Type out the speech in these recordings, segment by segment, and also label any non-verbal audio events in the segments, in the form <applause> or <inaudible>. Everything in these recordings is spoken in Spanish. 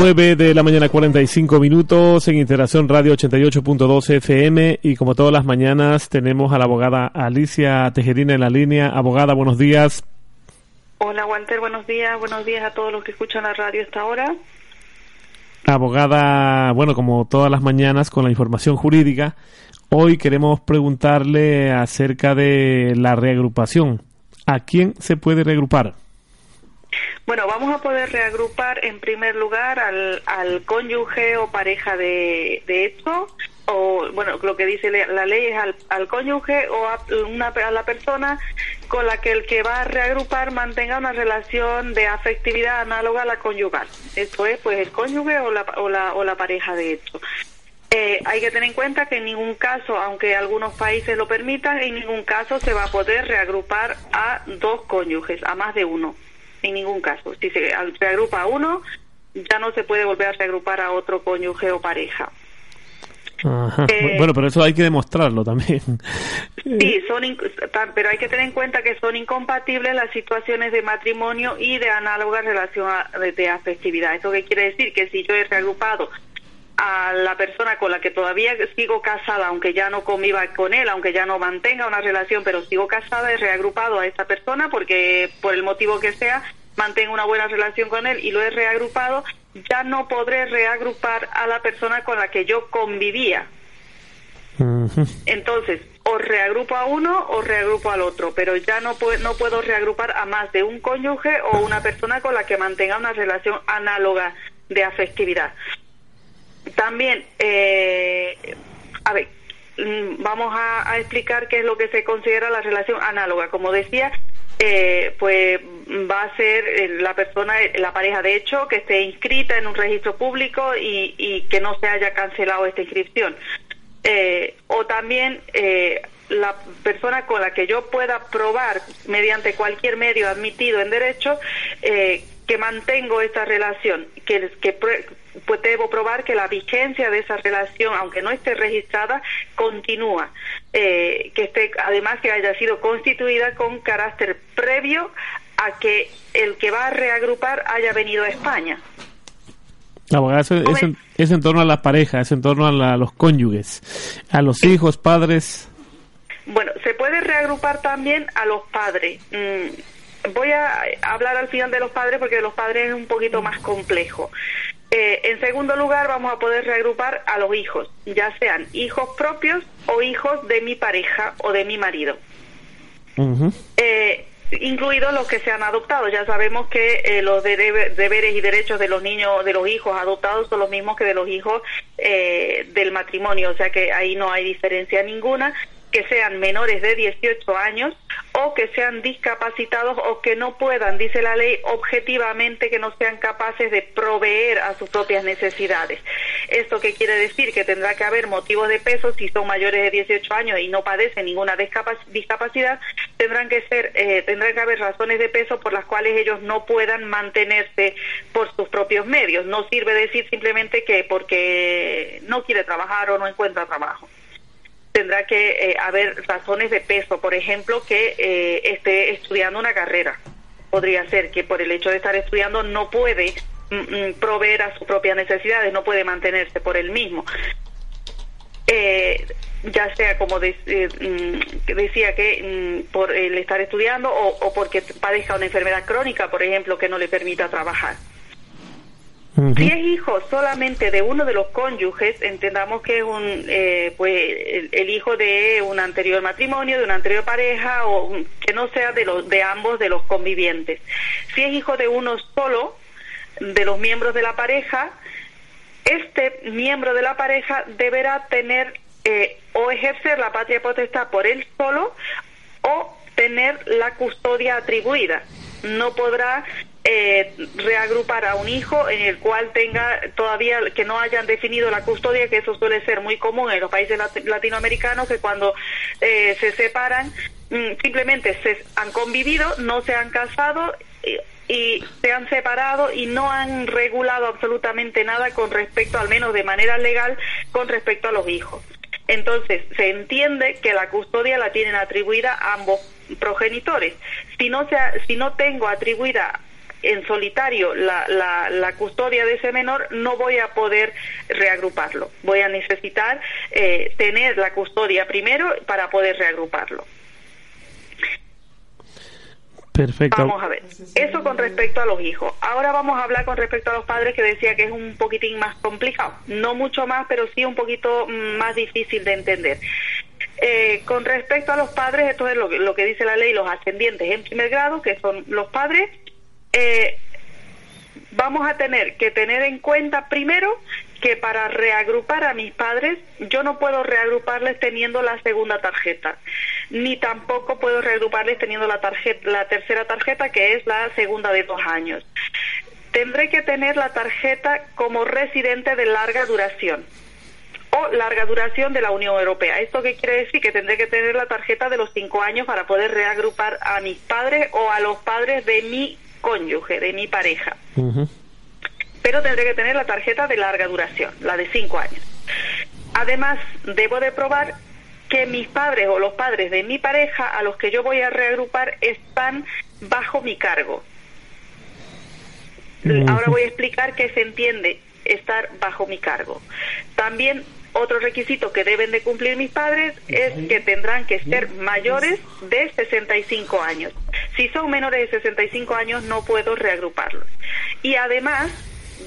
9 de la mañana 45 minutos en Interacción Radio 88.2 FM y como todas las mañanas tenemos a la abogada Alicia Tejerina en la línea. Abogada, buenos días. Hola Walter, buenos días. Buenos días a todos los que escuchan la radio esta hora. Abogada, bueno, como todas las mañanas con la información jurídica, hoy queremos preguntarle acerca de la reagrupación. ¿A quién se puede reagrupar? Bueno, vamos a poder reagrupar en primer lugar al, al cónyuge o pareja de, de hecho, o bueno, lo que dice la ley es al, cónyuge o a, una, a la persona con la que el que va a reagrupar mantenga una relación de afectividad análoga a la conyugal. Esto es, pues, el cónyuge o la, o la, o la pareja de hecho. Eh, hay que tener en cuenta que en ningún caso, aunque algunos países lo permitan, en ningún caso se va a poder reagrupar a dos cónyuges, a más de uno en ningún caso. Si se reagrupa a uno, ya no se puede volver a reagrupar a otro cónyuge o pareja. Eh, bueno, pero eso hay que demostrarlo también. Sí, son pero hay que tener en cuenta que son incompatibles las situaciones de matrimonio y de análoga relación de, afectividad. ¿Eso qué quiere decir? Que si yo he reagrupado a la persona con la que todavía sigo casada, aunque ya no conviva con él, aunque ya no mantenga una relación, pero sigo casada, he reagrupado a esta persona porque por el motivo que sea mantengo una buena relación con él y lo he reagrupado, ya no podré reagrupar a la persona con la que yo convivía. Entonces, o reagrupo a uno o reagrupo al otro, pero ya no, puedo, no puedo reagrupar a más de un cónyuge o una persona con la que mantenga una relación análoga de afectividad. También, eh, a ver, mm, vamos a, explicar qué es lo que se considera la relación análoga. Como decía, eh, pues va a ser eh, la persona, la pareja de hecho, que esté inscrita en un registro público y, y que no se haya cancelado esta inscripción. Eh, o también eh, la persona con la que yo pueda probar mediante cualquier medio admitido en derecho eh, que mantengo esta relación, que, que pues debo probar que la vigencia de esa relación, aunque no esté registrada, continúa. Eh, que esté, además que haya sido constituida con carácter previo a que el que va a reagrupar haya venido a España. Abogada, es, es, en, es, en, torno a las parejas, es en torno a, la, a los cónyuges, a los hijos, padres. Bueno, se puede reagrupar también a los padres. Mm, voy a hablar al final de los padres porque de los padres es un poquito más complejo. Eh, en segundo lugar, vamos a poder reagrupar a los hijos, ya sean hijos propios o hijos de mi pareja o de mi marido. Uh -huh. eh, incluidos los que se han adoptado. Ya sabemos que eh, los de deberes y derechos de los niños, de los hijos adoptados son los mismos que de los hijos eh, del matrimonio, o sea que ahí no hay diferencia ninguna que sean menores de 18 años o que sean discapacitados o que no puedan, dice la ley, objetivamente que no sean capaces de proveer a sus propias necesidades. ¿Esto qué quiere decir? Que tendrá que haber motivos de peso si son mayores de 18 años y no padecen ninguna discapacidad, tendrán que ser, eh, tendrán que haber razones de peso por las cuales ellos no puedan mantenerse por sus propios medios. No sirve decir simplemente que porque no quiere trabajar o no encuentra trabajo tendrá que eh, haber razones de peso, por ejemplo, que eh, esté estudiando una carrera. Podría ser que por el hecho de estar estudiando no puede mm, mm, proveer a sus propias necesidades, no puede mantenerse por él mismo. Eh, ya sea como de, mm, decía que por el estar estudiando o porque padezca una enfermedad crónica, por ejemplo, que no le permita trabajar. Si es hijo solamente de uno de los cónyuges, entendamos que es un, eh, pues, el, el, hijo de un anterior matrimonio, de una anterior pareja, o que no sea de los, de ambos de los convivientes. Si es hijo de uno solo, de los miembros de la pareja, este miembro de la pareja deberá tener eh, o ejercer la patria potestad por él solo o tener la custodia atribuida. No podrá eh, reagrupar a un hijo en el cual tenga todavía que no hayan definido la custodia, que eso suele ser muy común en los países latinoamericanos, que cuando eh, se separan mm, simplemente se han convivido, no se han casado. Y, se han separado y no han regulado absolutamente nada con respecto, al menos de manera legal, con respecto a los hijos. Entonces, se entiende que la custodia la tienen atribuida a ambos progenitores. Si no, se, si no tengo atribuida en solitario la, la, custodia de ese menor, no voy a poder reagruparlo. Voy a necesitar eh, tener la custodia primero para poder reagruparlo. Perfecto. Vamos a ver. Eso con respecto a los hijos. Ahora vamos a hablar con respecto a los padres que decía que es un poquitín más complicado. No mucho más, pero sí un poquito mm, más difícil de entender. Eh, con respecto a los padres, esto es lo que, lo que dice la ley, los ascendientes en primer grado, que son los padres, eh, vamos a tener que tener en cuenta primero que para reagrupar a mis padres yo no puedo reagruparles teniendo la segunda tarjeta, ni tampoco puedo reagruparles teniendo la, tarjeta, la tercera tarjeta que es la segunda de dos años. Tendré que tener la tarjeta como residente de larga duración o larga duración de la Unión Europea. ¿Esto qué quiere decir? Que tendré que tener la tarjeta de los cinco años para poder reagrupar a mis padres o a los padres de mi cónyuge, de mi pareja pero tendré que tener la tarjeta de larga duración, la de cinco años. Además, debo de probar que mis padres o los padres de mi pareja a los que yo voy a reagrupar están bajo mi cargo. Ahora voy a explicar qué se entiende estar bajo mi cargo. También otro requisito que deben de cumplir mis padres es que tendrán que ser mayores de 65 años. Si son menores de 65 años no puedo reagruparlos. Y además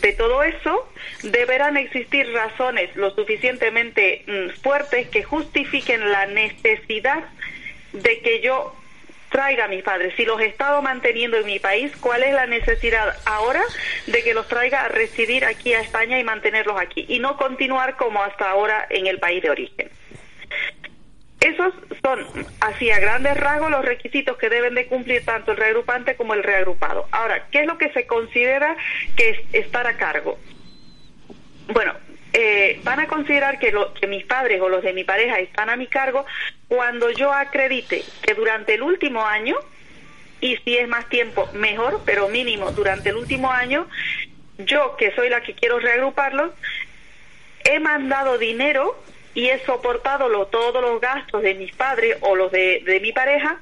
de todo eso, deberán existir razones lo suficientemente mm, fuertes que justifiquen la necesidad de que yo traiga a mis padres. Si los he estado manteniendo en mi país, ¿cuál es la necesidad ahora de que los traiga a residir aquí a España y mantenerlos aquí? Y no continuar como hasta ahora en el país de origen. Esos son, así a grandes rasgos, los requisitos que deben de cumplir tanto el reagrupante como el reagrupado. Ahora, ¿qué es lo que se considera que es estar a cargo? Bueno, eh, van a considerar que, que mis padres o los de mi pareja están a mi cargo cuando yo acredite que durante el último año, y si es más tiempo, mejor, pero mínimo durante el último año, yo, que soy la que quiero reagruparlos, he mandado dinero y he soportado todos los gastos de mis padres o los de, mi pareja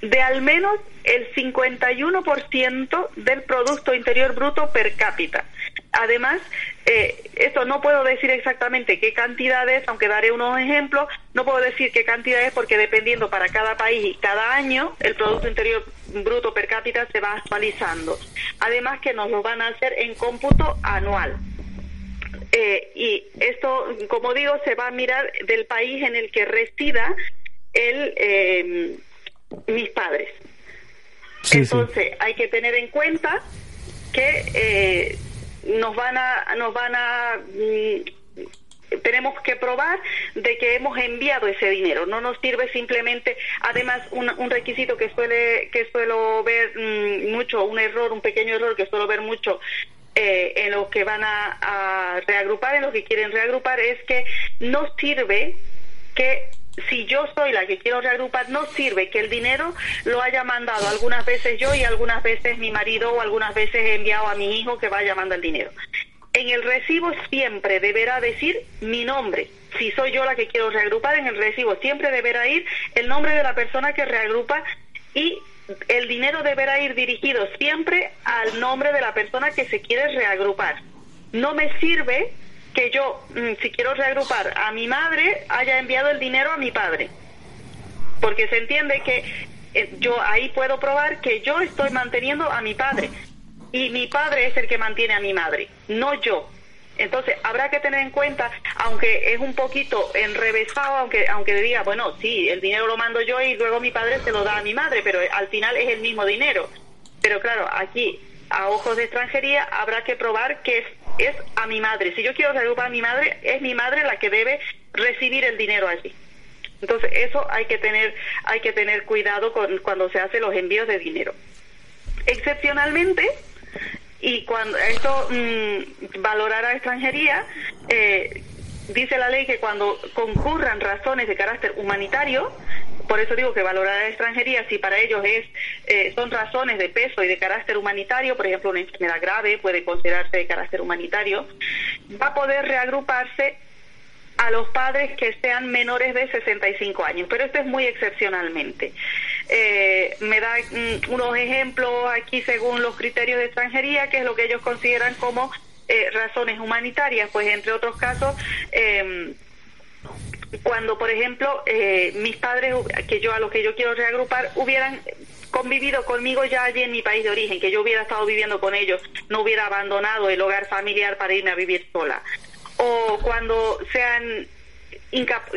de al menos el 51% del Producto Interior Bruto per cápita. Además, eh, esto no puedo decir exactamente qué cantidad es, aunque daré unos ejemplos, no puedo decir qué cantidad es porque dependiendo para cada país y cada año el Producto Interior Bruto per cápita se va actualizando. Además que nos lo van a hacer en cómputo anual. Eh, y esto, como digo, se va a mirar del país en el que resida el, eh, mis padres. Entonces, hay que tener en cuenta que eh, nos van a, nos van a mm, tenemos que probar de que hemos enviado ese dinero. No nos sirve simplemente, además, un, requisito que suele que suelo ver mm, mucho, un error, un pequeño error que suelo ver mucho eh, en los que van a, reagrupar, en los que quieren reagrupar, es que no sirve que si yo soy la que quiero reagrupar, no sirve que el dinero lo haya mandado algunas veces yo y algunas veces mi marido o algunas veces he enviado a mi hijo que vaya a mandar el dinero. En el recibo siempre deberá decir mi nombre. Si soy yo la que quiero reagrupar, en el recibo siempre deberá ir el nombre de la persona que reagrupa y el dinero deberá ir dirigido siempre al nombre de la persona que se quiere reagrupar. No me sirve que yo, mm, si quiero reagrupar a mi madre, haya enviado el dinero a mi padre. Porque se entiende que eh, yo ahí puedo probar que yo estoy manteniendo a mi padre. Y mi padre es el que mantiene a mi madre, no yo. Entonces, habrá que tener en cuenta, aunque es un poquito enrevesado, aunque, aunque diga, bueno, sí, el dinero lo mando yo y luego mi padre se lo da a mi madre, pero al final es el mismo dinero. Pero claro, aquí, a ojos de extranjería, habrá que probar que es a mi madre. Si yo quiero reagrupar a mi madre, es mi madre la que debe recibir el dinero allí. Entonces, eso hay que tener, hay que tener cuidado con, cuando se hacen los envíos de dinero. Excepcionalmente, y cuando esto mmm, valorará extranjería, eh, dice la ley que cuando concurran razones de carácter humanitario, por eso digo que valorar a extranjería, si para ellos es eh, son razones de peso y de carácter humanitario, por ejemplo, una enfermedad grave puede considerarse de carácter humanitario, va a poder reagruparse a los padres que sean menores de 65 años, pero esto es muy excepcionalmente. eh, me da mm, unos ejemplos aquí según los criterios de extranjería, que es lo que ellos consideran como eh, razones humanitarias, pues entre otros casos, cuando por ejemplo eh, mis padres, que yo a los que yo quiero reagrupar, hubieran convivido conmigo ya allí en mi país de origen, que yo hubiera estado viviendo con ellos, no hubiera abandonado el hogar familiar para irme a vivir sola. O cuando sean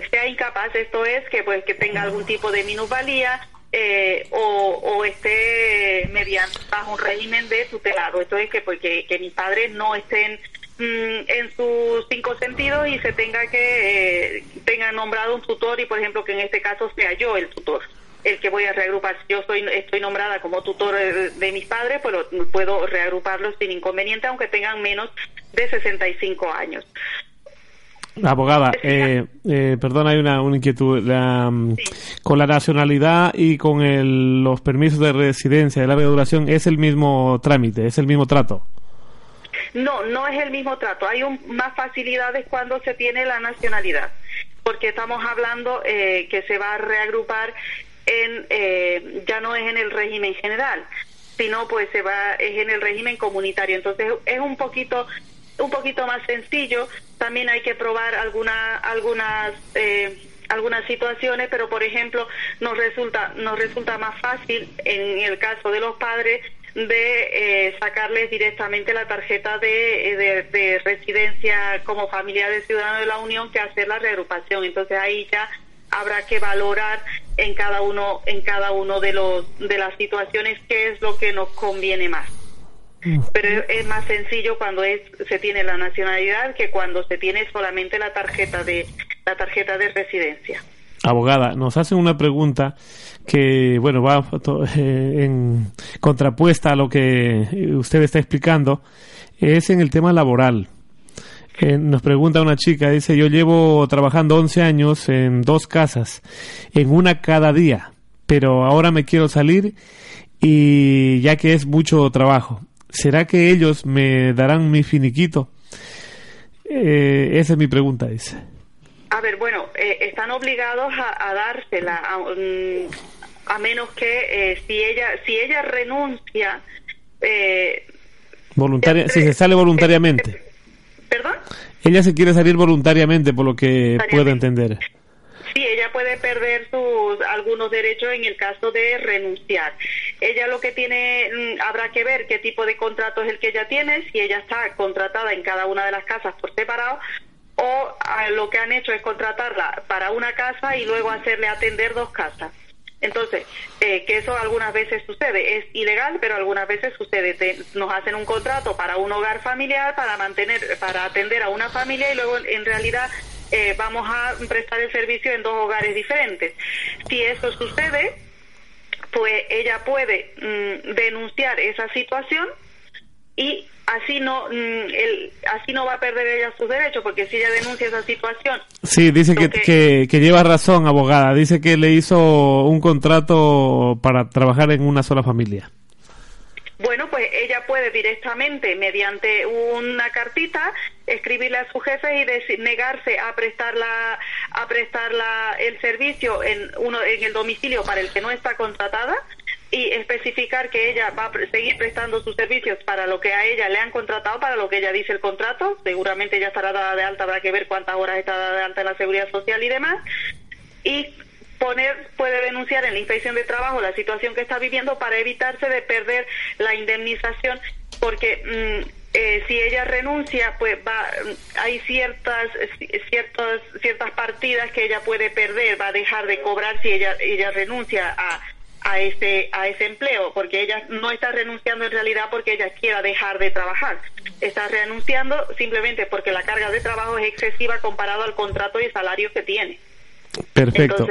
sea incapaz, esto es que pues que tenga algún tipo de minusvalía eh, o, esté mediante bajo un régimen de tutelado. Esto es que porque que mis padres no estén en sus cinco sentidos y se tenga que eh, tenga nombrado un tutor y por ejemplo que en este caso sea yo el tutor el que voy a reagrupar. Si yo soy, estoy nombrada como tutor de, mis padres, pues puedo reagruparlos sin inconveniente, aunque tengan menos de 65 años. Abogada, eh, eh, perdón, hay una, inquietud. Mm, con la nacionalidad y con el, los permisos de residencia de larga duración, ¿es el mismo trámite, es el mismo trato? No, no es el mismo trato. Hay más facilidades cuando se tiene la nacionalidad, porque estamos hablando eh, que se va a reagrupar en, eh, ya no es en el régimen general, sino pues se va, es en el régimen comunitario. Entonces es un poquito un poquito más sencillo. También hay que probar alguna, algunas eh, algunas situaciones, pero por ejemplo nos resulta nos resulta más fácil en el caso de los padres de eh, sacarles directamente la tarjeta de, de, residencia como familia de ciudadano de la Unión que hacer la reagrupación. Entonces ahí ya habrá que valorar en cada uno en cada uno de los de las situaciones qué es lo que nos conviene más. Pero es más sencillo cuando es, se tiene la nacionalidad que cuando se tiene solamente la tarjeta de la tarjeta de residencia. Abogada, nos hacen una pregunta que, bueno, va eh, <laughs> en contrapuesta a lo que usted está explicando, es en el tema laboral. Eh, nos pregunta una chica, dice, yo llevo trabajando 11 años en dos casas, en una cada día, pero ahora me quiero salir y ya que es mucho trabajo. ¿será que ellos me darán mi finiquito? Eh, esa es mi pregunta, dice. A ver, bueno, eh, están obligados a, dársela, a, mm, menos que eh, si ella si ella renuncia. Voluntaria, si se sale voluntariamente. ¿Perdón? Ella se quiere salir voluntariamente, por lo que puedo entender. Sí, ella puede perder sus algunos derechos en el caso de renunciar. Ella lo que tiene, mm, habrá que ver qué tipo de contrato es el que ella tiene, si ella está contratada en cada una de las casas por separado o ah, lo que han hecho es contratarla para una casa y luego hacerle atender dos casas. Entonces, eh, que eso algunas veces sucede, es ilegal, pero algunas veces sucede. nos hacen un contrato para un hogar familiar, para mantener, para atender a una familia y luego en realidad eh, vamos a prestar el servicio en dos hogares diferentes. Si eso sucede, pues ella puede mm, denunciar esa situación y así no mm, el, así no va a perder ella sus derechos porque si ella denuncia esa situación. Sí dice que, que, que, lleva razón abogada. Dice que le hizo un contrato para trabajar en una sola familia. Bueno, pues ella puede directamente, mediante una cartita, escribirle a su jefe y negarse a prestarla, a prestarla el servicio en uno en el domicilio para el que no está contratada y especificar que ella va a seguir prestando sus servicios para lo que a ella le han contratado, para lo que ella dice el contrato. Seguramente ella estará dada de alta, habrá que ver cuántas horas está dada de alta en la seguridad social y demás. Y poner, puede denunciar en la inspección de trabajo la situación que está viviendo para evitarse de perder la indemnización, porque mm, eh, si ella renuncia, pues va, hay ciertas, ciertas, ciertas partidas que ella puede perder, va a dejar de cobrar si ella, ella renuncia a, a ese, a ese empleo, porque ella no está renunciando en realidad porque ella quiera dejar de trabajar. Está renunciando simplemente porque la carga de trabajo es excesiva comparado al contrato y salario que tiene. Perfecto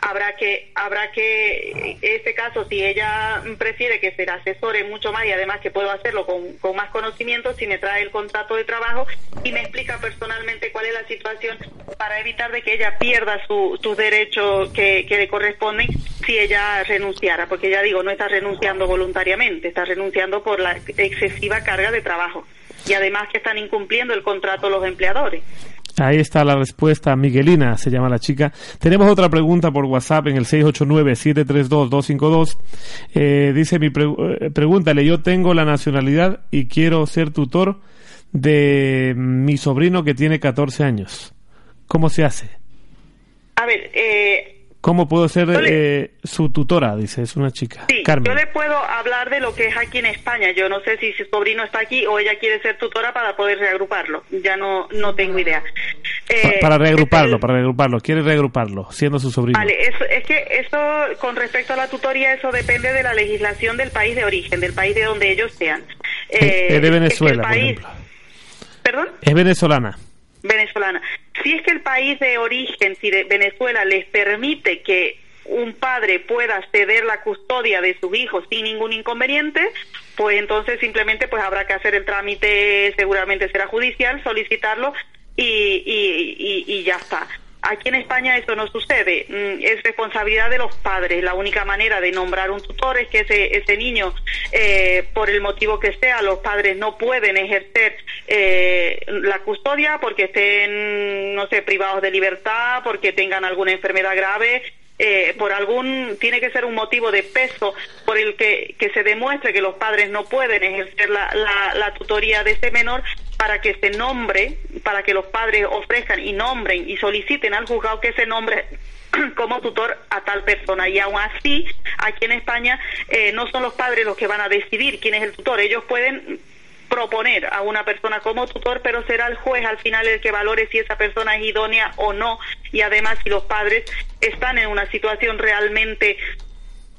habrá que habrá que este caso si ella prefiere que se la asesore mucho más y además que puedo hacerlo con, con, más conocimiento si me trae el contrato de trabajo y me explica personalmente cuál es la situación para evitar de que ella pierda sus su derechos que, que le corresponden si ella renunciara porque ya digo no está renunciando voluntariamente está renunciando por la excesiva carga de trabajo y además que están incumpliendo el contrato los empleadores Ahí está la respuesta. Miguelina se llama la chica. Tenemos otra pregunta por WhatsApp en el 689-732-252. Eh, dice mi eh, pregúntale, yo tengo la nacionalidad y quiero ser tutor de mi sobrino que tiene 14 años. ¿Cómo se hace? A ver, eh, ¿Cómo puedo ser eh, su tutora? Dice, es una chica. Sí, yo le puedo hablar de lo que es aquí en España. Yo no sé si su sobrino está aquí o ella quiere ser tutora para poder reagruparlo. Ya no, no tengo idea. Eh, para reagruparlo, para reagruparlo. Quiere reagruparlo, siendo su sobrino. Vale, es que eso, con respecto a la tutoría, eso depende de la legislación del país de origen, del país de donde ellos sean. Eh, es de Venezuela, por ejemplo. ¿Perdón? Es venezolana. Venezolana. Si es que el país de origen, si de Venezuela les permite que un padre pueda ceder la custodia de sus hijos sin ningún inconveniente, pues entonces simplemente pues habrá que hacer el trámite, seguramente será judicial, solicitarlo y, y, y ya está. Aquí en España eso no sucede. Mm, es responsabilidad de los padres. La única manera de nombrar un tutor es que ese, ese niño, eh, por el motivo que sea, los padres no pueden ejercer eh, la custodia porque estén, no sé, privados de libertad, porque tengan alguna enfermedad grave. Eh, por algún tiene que ser un motivo de peso por el que, que se demuestre que los padres no pueden ejercer la, la, tutoría de ese menor para que se nombre, para que los padres ofrezcan y nombren y soliciten al juzgado que se nombre <clears throat> como tutor a tal persona. Y aún así, aquí en España eh, no son los padres los que van a decidir quién es el tutor. Ellos pueden proponer a una persona como tutor, pero será el juez al final el que valore si esa persona es idónea o no. Y además, si los padres están en una situación realmente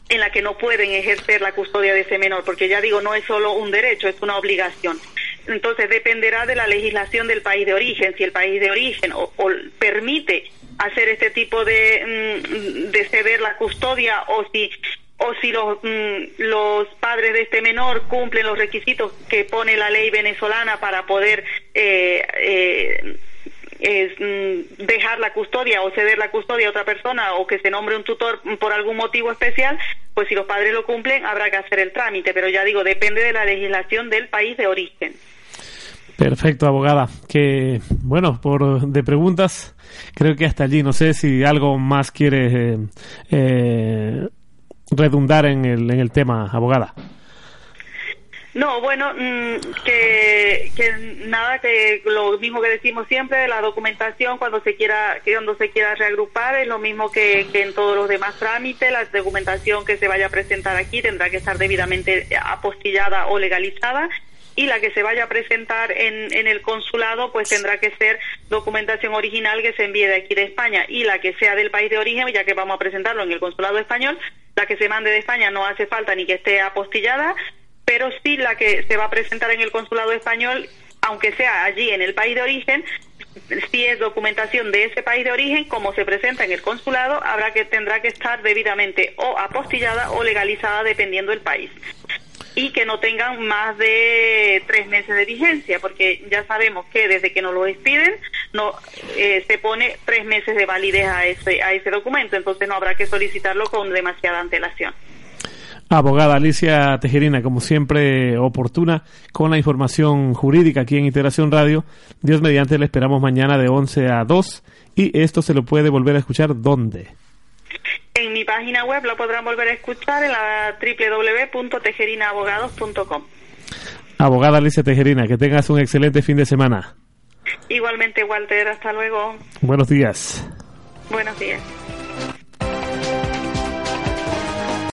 en la que no pueden ejercer la custodia de ese menor, porque ya digo, no es solo un derecho, es una obligación. Entonces dependerá de la legislación del país de origen, si el país de origen o, permite hacer este tipo de, mm, de ceder la custodia o si o si los, mm, los padres de este menor cumplen los requisitos que pone la ley venezolana para poder eh, eh, mm, dejar la custodia o ceder la custodia a otra persona o que se nombre un tutor por algún motivo especial, pues si los padres lo cumplen habrá que hacer el trámite, pero ya digo, depende de la legislación del país de origen. Perfecto, abogada. Que bueno, por de preguntas, creo que hasta allí. No sé si algo más quiere eh, eh, redundar en el, en el tema, abogada. No, bueno, mm, que, que nada, que lo mismo que decimos siempre, la documentación cuando se quiera, que cuando se quiera reagrupar es lo mismo que, que en todos los demás trámites, la documentación que se vaya a presentar aquí tendrá que estar debidamente apostillada o legalizada y la que se vaya a presentar en, en el consulado pues tendrá que ser documentación original que se envíe de aquí de España. Y la que sea del país de origen, ya que vamos a presentarlo en el consulado español, la que se mande de España no hace falta ni que esté apostillada, pero sí la que se va a presentar en el consulado español, aunque sea allí en el país de origen, si es documentación de ese país de origen, como se presenta en el consulado, habrá que tendrá que estar debidamente o apostillada o legalizada dependiendo del país y que no tengan más de tres meses de vigencia, porque ya sabemos que desde que nos lo despiden no eh, se pone tres meses de validez a ese a ese documento, entonces no habrá que solicitarlo con demasiada antelación. Abogada Alicia Tejerina, como siempre, oportuna con la información jurídica aquí en Integración Radio. Dios mediante, le esperamos mañana de 11 a 2 y esto se lo puede volver a escuchar ¿dónde? En mi página web lo podrán volver a escuchar en la www.tejerinabogados.com. Abogada Alicia Tejerina, que tengas un excelente fin de semana. Igualmente, Walter, hasta luego. Buenos días. Buenos días.